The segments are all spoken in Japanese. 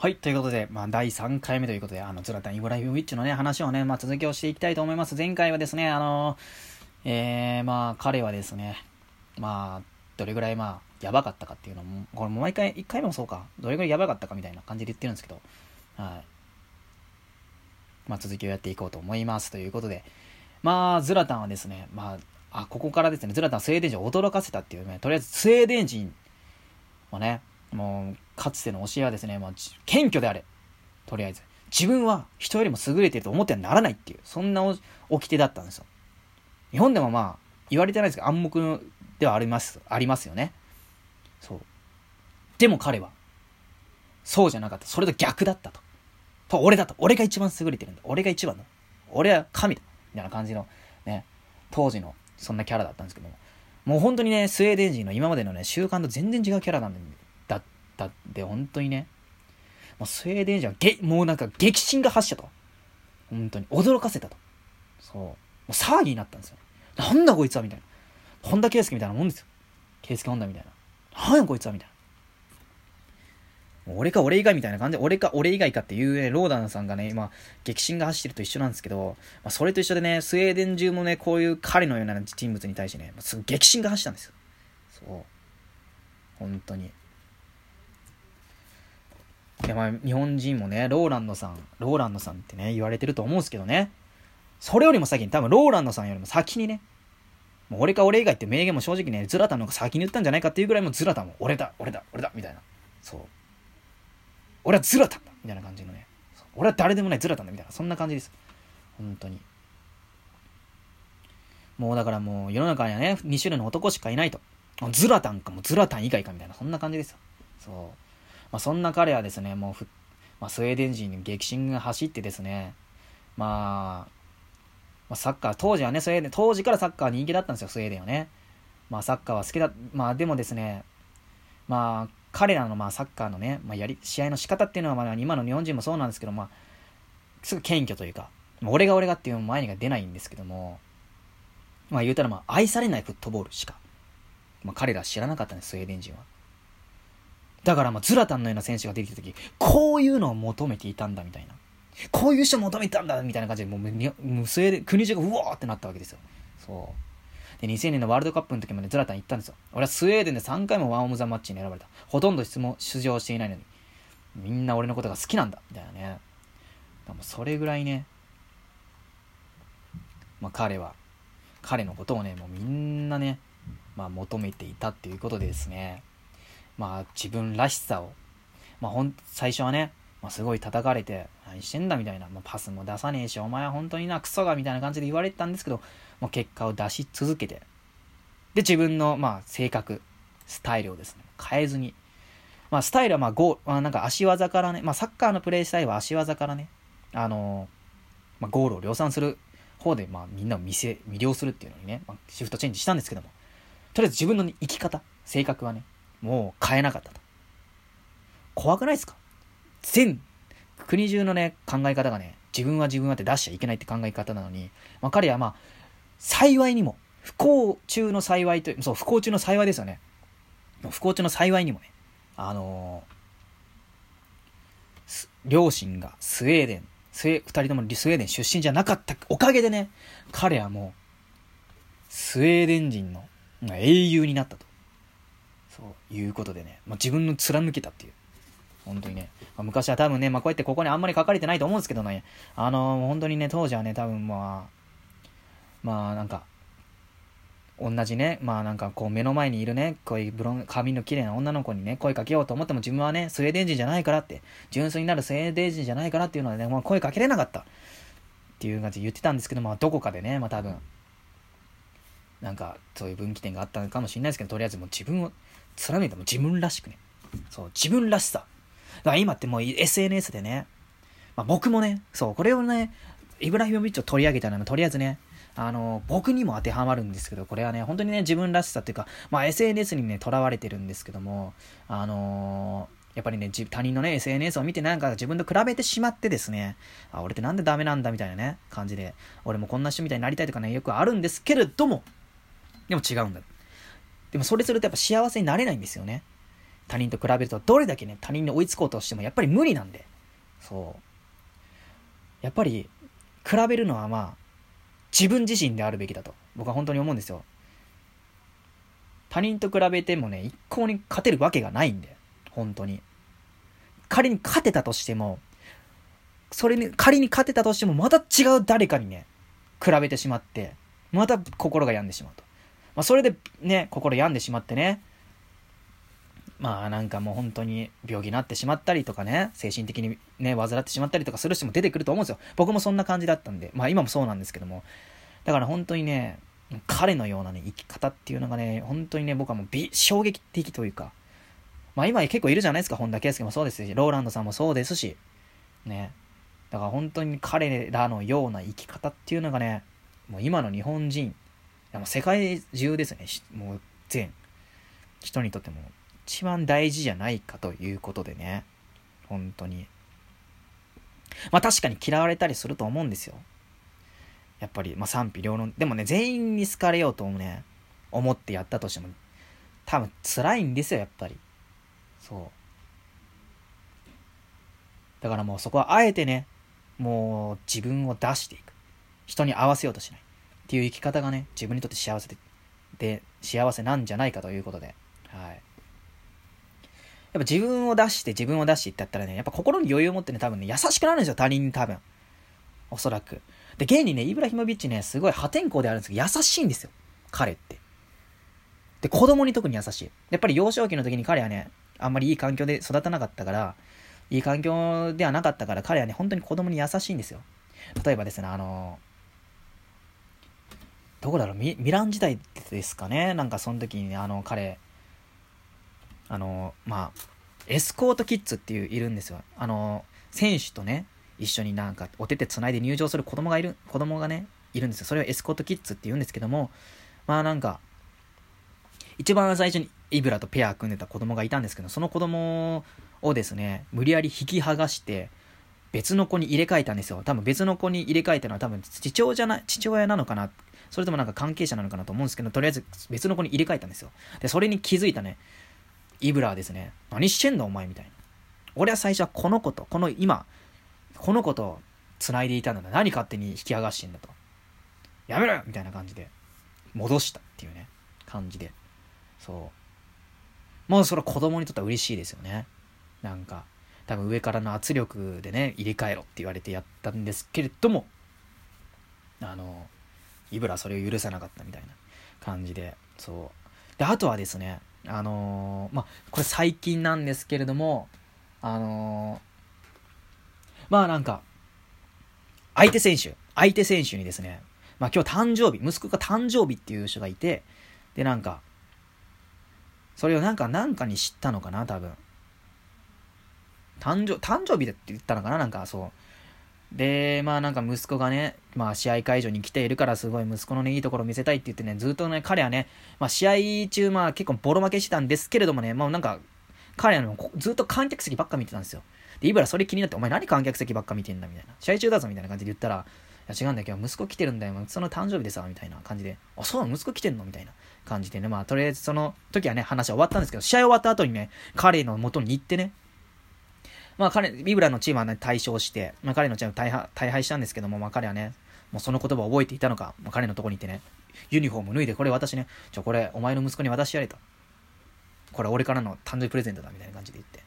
はい、ということで、まあ、第3回目ということで、あの、ズラタン・イブラヒムウィッチのね、話をね、まあ、続きをしていきたいと思います。前回はですね、あのえー、まあ、彼はですね、まあ、どれぐらい、まあ、やばかったかっていうのも、これもう毎回、1回目もそうか、どれぐらいやばかったかみたいな感じで言ってるんですけど、はい。まあ、続きをやっていこうと思います。ということで、まあ、ズラタンはですね、まあ、あ、ここからですね、ズラタンスウェーデン人を驚かせたっていうね、とりあえずスウェーデン人をね、もう、かつての教えはですね、まあ、謙虚であれ。とりあえず。自分は人よりも優れてると思ってはならないっていう、そんな掟だったんですよ。日本でもまあ、言われてないですけど、暗黙ではあります、ありますよね。そう。でも彼は、そうじゃなかった。それと逆だったと。と、俺だと。俺が一番優れてるんだ。俺が一番だ。俺は神だ。みたいな感じの、ね、当時の、そんなキャラだったんですけども。もう本当にね、スウェーデン人の今までのね、習慣と全然違うキャラなんだったって、本当にね、もうスウェーデン人はげ、もうなんか激震が発したと。本当に。驚かせたと。そう。もう騒ぎになったんですよ。なんだこいつはみたいな。本田圭佑みたいなもんですよ。圭佑本田みたいな。なんやこいつはみたいな。俺か俺以外みたいな感じで、俺か俺以外かっていう、ね、ローダンさんがね、今、激震が走ってると一緒なんですけど、まあ、それと一緒でね、スウェーデン中もね、こういう彼のような人物に対してね、すぐ激震が走ったんですよ。そう。本当に。いや、まあ、日本人もね、ローランドさん、ローランドさんってね、言われてると思うんですけどね。それよりも先に、多分ローランドさんよりも先にね、もう俺か俺以外って名言も正直ね、ズラタンの方が先に言ったんじゃないかっていうぐらいもズラタンも俺だ、俺だ、俺だ、みたいな。そう。俺はズラタンだみたいな感じのね。俺は誰でもないズラタンだみたいな。そんな感じです。本当に。もうだからもう世の中にはね、2種類の男しかいないと。ズラタンかもズラタン以外かみたいな、そんな感じですよ。そう。まあそんな彼はですね、もうふ、まあ、スウェーデン人に激震が走ってですね、まあ、まあ、サッカー、当時はね、スウェーデン、当時からサッカー人気だったんですよ、スウェーデンはね。まあサッカーは好きだ、まあでもですね、まあ彼らのまあサッカーのね、まあ、やり、試合の仕方っていうのはまあ今の日本人もそうなんですけど、まあ、すぐ謙虚というか、俺が俺がっていう前にが出ないんですけども、まあ言うたらまあ愛されないフットボールしか、まあ彼ら知らなかったんです、スウェーデン人は。だからまあズラタンのような選手が出てきた時、こういうのを求めていたんだみたいな。こういう人を求めてたんだみたいな感じで、もう、もうスウェーデン、国中がうわーってなったわけですよ。そう。で、2000年のワールドカップの時までズラタン行ったんですよ。俺はスウェーデンで3回もワンオムザマッチに選ばれた。ほとんど質問、出場していないのに。みんな俺のことが好きなんだ。みたいなね。でもそれぐらいね、まあ彼は、彼のことをね、もうみんなね、まあ求めていたっていうことですね、まあ自分らしさを、まあほん、最初はね、まあ、すごい叩かれて、何してんだみたいな、まあ、パスも出さねえし、お前は本当にな、クソがみたいな感じで言われてたんですけど、もう結果を出し続けて、で、自分の、まあ、性格、スタイルをですね、変えずに、まあ、スタイルは、まあ、ゴー、まあ、なんか足技からね、まあ、サッカーのプレイスタイルは足技からね、あのー、まあ、ゴールを量産する方で、まあ、みんなを見せ、魅了するっていうのにね、まあ、シフトチェンジしたんですけども、とりあえず自分の生き方、性格はね、もう変えなかったと。怖くないですか？全国中のね、考え方がね、自分は自分はって出しちゃいけないって考え方なのに、まあ、彼はまあ、幸いにも、不幸中の幸いという、そう、不幸中の幸いですよね。不幸中の幸いにもね、あのー、両親がスウェーデン、スウェ二人ともスウェーデン出身じゃなかったおかげでね、彼はもう、スウェーデン人の英雄になったと。そういうことでね、まあ、自分の貫けたっていう。本当にね。まあ、昔は多分ね、まあ、こうやってここにあんまり書かれてないと思うんですけどね、あのー、本当にね、当時はね、多分まあ、まあなんか、同じね、まあなんかこう目の前にいるね、こういうブロン、髪の綺麗な女の子にね、声かけようと思っても自分はね、スウェーデン人じゃないからって、純粋になるスウェーデン人じゃないからっていうのはね、まあ、声かけれなかった。っていう感じで言ってたんですけど、まあどこかでね、まあ多分、なんかそういう分岐点があったのかもしれないですけど、とりあえずもう自分を貫いても自分らしくね、そう、自分らしさ。だから今ってもう SNS でね、まあ僕もね、そう、これをね、イブラヒモビッチを取り上げたのは、とりあえずね、あの、僕にも当てはまるんですけど、これはね、本当にね、自分らしさっていうか、まあ SNS にね、とらわれてるんですけども、あのーやっぱりね、他人のね、SNS を見てなんか自分と比べてしまってですね、あ、俺ってなんでダメなんだみたいなね、感じで、俺もこんな人みたいになりたいとかね、よくあるんですけれども、でも違うんだ。でもそれするとやっぱ幸せになれないんですよね。他人と比べるとどれだけね、他人に追いつこうとしてもやっぱり無理なんで。そう。やっぱり、比べるのはまあ、自分自身であるべきだと、僕は本当に思うんですよ。他人と比べてもね、一向に勝てるわけがないんで、本当に。仮に勝てたとしても、それに、仮に勝てたとしても、また違う誰かにね、比べてしまって、また心が病んでしまうと。まあ、それでね、心病んでしまってね、まあなんかもう本当に病気になってしまったりとかね、精神的にね、患ってしまったりとかする人も出てくると思うんですよ。僕もそんな感じだったんで、まあ今もそうなんですけども。だから本当にね、彼のようなね、生き方っていうのがね、本当にね、僕はもう衝撃的というか、まあ今結構いるじゃないですか、本田圭佑もそうですし、ローランドさんもそうですし、ね。だから本当に彼らのような生き方っていうのがね、もう今の日本人、も世界中ですね、もう全人にとっても一番大事じゃないかということでね。本当に。まあ確かに嫌われたりすると思うんですよ。やっぱり、まあ賛否両論。でもね、全員に好かれようとね、思ってやったとしても、多分辛いんですよ、やっぱり。そう。だからもうそこはあえてね、もう自分を出していく。人に合わせようとしない。っていう生き方がね、自分にとって幸せで、で、幸せなんじゃないかということで、はい。やっぱ自分を出して自分を出してってやったらね、やっぱ心に余裕を持ってね、多分ね、優しくなるんですよ、他人に多分。おそらく。で、現にね、イブラヒモビッチね、すごい破天荒であるんですけど、優しいんですよ。彼って。で、子供に特に優しい。やっぱり幼少期の時に彼はね、あんまりいい環境で育たなかったから、いい環境ではなかったから、彼はね、本当に子供に優しいんですよ。例えばですね、あのどこだろう？ミ、ラン時代ですかね？なんかその時に、あの、彼、あの、まあ、エスコートキッズっていういるんですよ。あの、選手とね、一緒になんかお手手つないで入場する子供がいる、子供がね、いるんですよ。それをエスコートキッズって言うんですけども、まあなんか、一番最初にイブラとペア組んでた子供がいたんですけど、その子供をですね、無理やり引き剥がして、別の子に入れ替えたんですよ。多分別の子に入れ替えたのは多分父親じゃない父親なのかな。それともなんか関係者なのかなと思うんですけど、とりあえず別の子に入れ替えたんですよ。で、それに気づいたね、イブラはですね、何してんのお前みたいな。俺は最初はこの子と、この今、この子と繋いでいたんだ。何勝手に引き剥がしてんだと。やめろよみたいな感じで、戻したっていうね、感じで。そう。もうそれは子供にとっては嬉しいですよね。なんか、多分上からの圧力でね、入れ替えろって言われてやったんですけれども、あの、イブラそれを許さなかったみたいな感じで、そう。で、あとはですね、あのー、まあ、これ最近なんですけれども、あのー、まあなんか、相手選手、相手選手にですね、まあ今日誕生日、息子が誕生日っていう人がいて、でなんか、それをなんか、なんかに知ったのかな、多分。誕生、誕生日だって言ったのかな、なんかそう。で、まあなんか息子がね、まあ試合会場に来ているからすごい息子のね、いいところ見せたいって言ってね、ずっとね、彼はね、まあ試合中まあ結構ボロ負けしてたんですけれどもね、まあなんか、彼はずっと観客席ばっか見てたんですよ。で、イブラそれ気になって、お前何観客席ばっか見てんだみたいな。試合中だぞみたいな感じで言ったら、いや違うんだけど、息子来てるんだよ。その誕生日でさ、みたいな感じで、あ、そうなの？息子来てんの？みたいな感じでね、まあとりあえずその時はね、話は終わったんですけど、試合終わった後にね、彼の元に行ってね、まあ彼、ビブラのチームはね、対象して、まあ彼のチーム大大敗したんですけども、まあ彼はね、もうその言葉を覚えていたのか、まあ、彼のとこに行ってね、ユニフォーム脱いで、これ私ね、ちょ、これお前の息子に渡してやれと。これ俺からの誕生日プレゼントだ、みたいな感じで言って。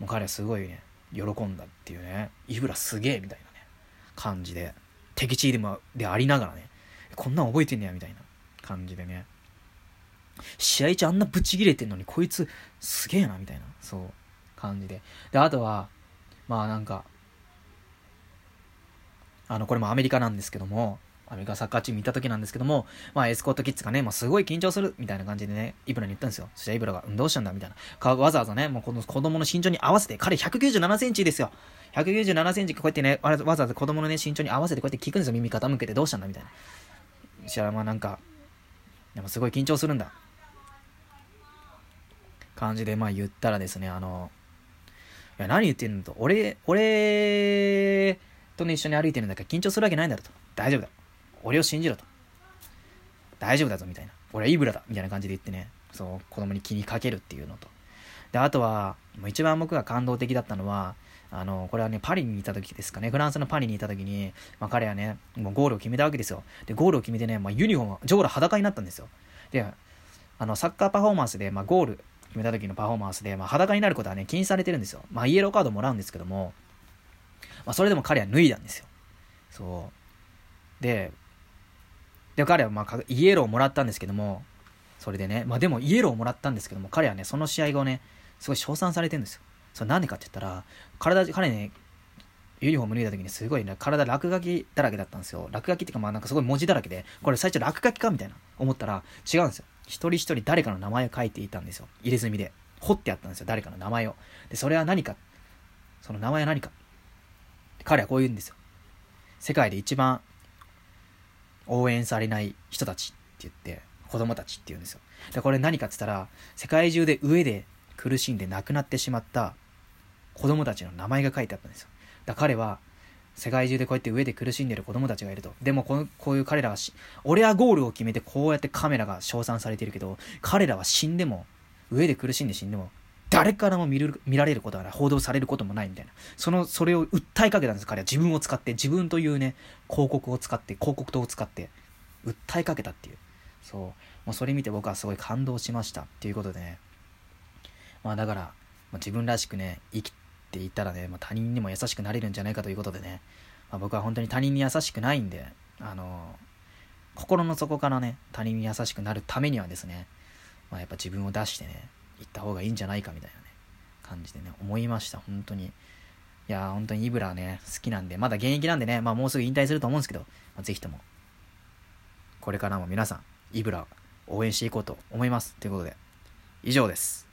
もう彼はすごいね、喜んだっていうね、イブラすげえ、みたいなね、感じで、敵地でも、でありながらね、こんなん覚えてんねや、みたいな感じでね。試合中あんなブチギレてんのに、こいつすげえな、みたいな、そう。感じで。で、あとは、まあなんか、あの、これもアメリカなんですけども、アメリカサッカーチーム見た時なんですけども、まあエスコートキッズがね、まあすごい緊張するみたいな感じでね、イブラに言ったんですよ。そしたらイブラが、うん、どうしたんだみたいな。わざわざね、もうこの子供の身長に合わせて、彼197センチですよ。197センチこうやってね、わざわざ子供のね、身長に合わせてこうやって聞くんですよ。耳傾けてどうしたんだみたいな。そしたらまあなんか、でもすごい緊張するんだ。感じでまあ言ったらですね、あの、いや、何言ってんのと。俺、俺とね、一緒に歩いてるんだから緊張するわけないんだろと。大丈夫だ。俺を信じろと。大丈夫だぞ、みたいな。俺はイブラだ、みたいな感じで言ってね、そう、子供に気にかけるっていうのと。で、あとは、もう一番僕が感動的だったのは、あの、これはね、パリにいた時ですかね、フランスのパリにいた時に、まあ彼はね、もうゴールを決めたわけですよ。で、ゴールを決めてね、まあユニフォーム、ジョーラ裸になったんですよ。で、あの、サッカーパフォーマンスで、まあゴール決めた時のパフォーマンスで、まあ裸になることはね、禁止されてるんですよ。まあイエローカードもらうんですけども、まあそれでも彼は脱いだんですよ。そう。で、で、彼はまあイエローをもらったんですけども、それでね、まあでもイエローをもらったんですけども、彼はね、その試合後ね、すごい称賛されてるんですよ。それなんでかって言ったら、体、彼ね、ユニフォーム脱いだ時にすごいね、体落書きだらけだったんですよ。落書きっていうかまあなんかすごい文字だらけで、これ最初落書きかみたいな思ったら違うんですよ。一人一人誰かの名前を書いていたんですよ。入れ墨で。彫ってあったんですよ。誰かの名前を。で、それは何か。その名前は何か。彼はこう言うんですよ。世界で一番応援されない人たちって言って、子供たちって言うんですよ。で、これ何かって言ったら、世界中で上で苦しんで亡くなってしまった子供たちの名前が書いてあったんですよ。だ彼は、世界中でこうやって上で苦しんでる子供たちがいると。でもここういう彼らはし、俺はゴールを決めてこうやってカメラが称賛されているけど、彼らは死んでも、上で苦しんで死んでも、誰からも見る見られることがない、報道されることもないみたいな。その、それを訴えかけたんです、彼は。自分を使って、自分というね、広告を使って、広告塔を使って、訴えかけたっていう。そう。もうそれ見て僕はすごい感動しました。っていうことでね。まあだから、まあ、自分らしくね、生きっていったらね、まあ、他人にも優しくなれるんじゃないかということでね、まあ、僕は本当に他人に優しくないんで、あの、心の底からね、他人に優しくなるためにはですね、まあ、やっぱ自分を出してね、行った方がいいんじゃないかみたいなね、感じでね、思いました、本当に。いや本当にイブラね、好きなんで、まだ現役なんでね、まあもうすぐ引退すると思うんですけど、まあ、ぜひとも、これからも皆さん、イブラ応援していこうと思います。ということで、以上です。